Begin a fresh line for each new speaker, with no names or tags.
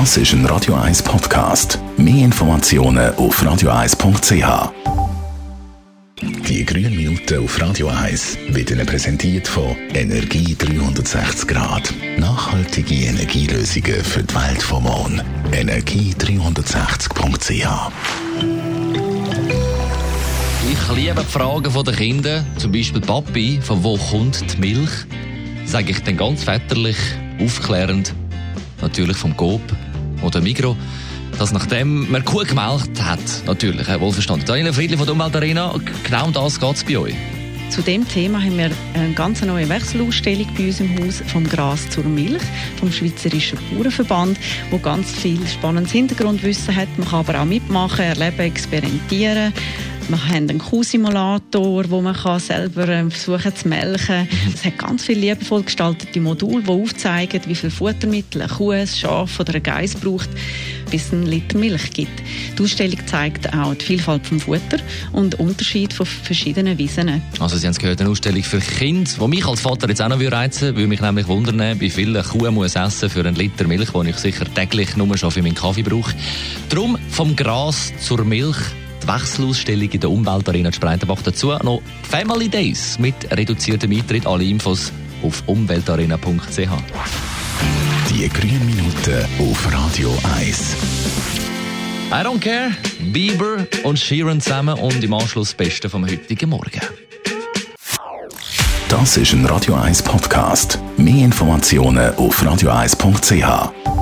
Das ist ein Radio 1 Podcast. Mehr Informationen auf radio1.ch. Die grünen Minuten auf Radio 1 werden Ihnen präsentiert von Energie 360 Grad. Nachhaltige Energielösungen für die Welt vom morgen. Energie360.ch
Ich liebe die Fragen der Kinder, zum Beispiel Papi, von wo kommt die Milch? Sage ich dann ganz väterlich, aufklärend, natürlich vom Coop oder Migro, dass nachdem man Kuh gemelkt hat, natürlich, wohlverstanden. Daniela Friedli von der Umweltarena, genau um das geht es bei euch.
Zu dem Thema haben wir eine ganz neue Wechselausstellung bei uns im Haus vom Gras zur Milch vom Schweizerischen Bauernverband, wo ganz viel spannendes Hintergrundwissen hat. Man kann aber auch mitmachen, erleben, experimentieren. Wir haben einen Kuhsimulator, wo man kann selber ähm, versuchen zu melken. Es hat ganz viele liebevoll gestaltete Module, die aufzeigen, wie viel Futtermittel eine Kuh, ein Schaf oder ein Geiss braucht, bis es einen Liter Milch gibt. Die Ausstellung zeigt auch die Vielfalt vom Futter und den Unterschied von verschiedenen Wiesen.
Also Sie haben es gehört, eine Ausstellung für Kinder, die mich als Vater jetzt auch noch reizen würde, mich nämlich wundern, wie viel eine Kuh muss essen für einen Liter Milch, den ich sicher täglich nur schon für meinen Kaffee brauche. Darum vom Gras zur Milch die Wechselausstellung in der Umweltarena Spreitenbach. Dazu noch Family Days mit reduziertem Eintritt. Alle Infos auf umweltarena.ch.
Die grünen Minuten auf Radio 1.
I don't care. Bieber und Sheeran zusammen und im Anschluss das Beste vom heutigen Morgen.
Das ist ein Radio 1 Podcast. Mehr Informationen auf radio1.ch.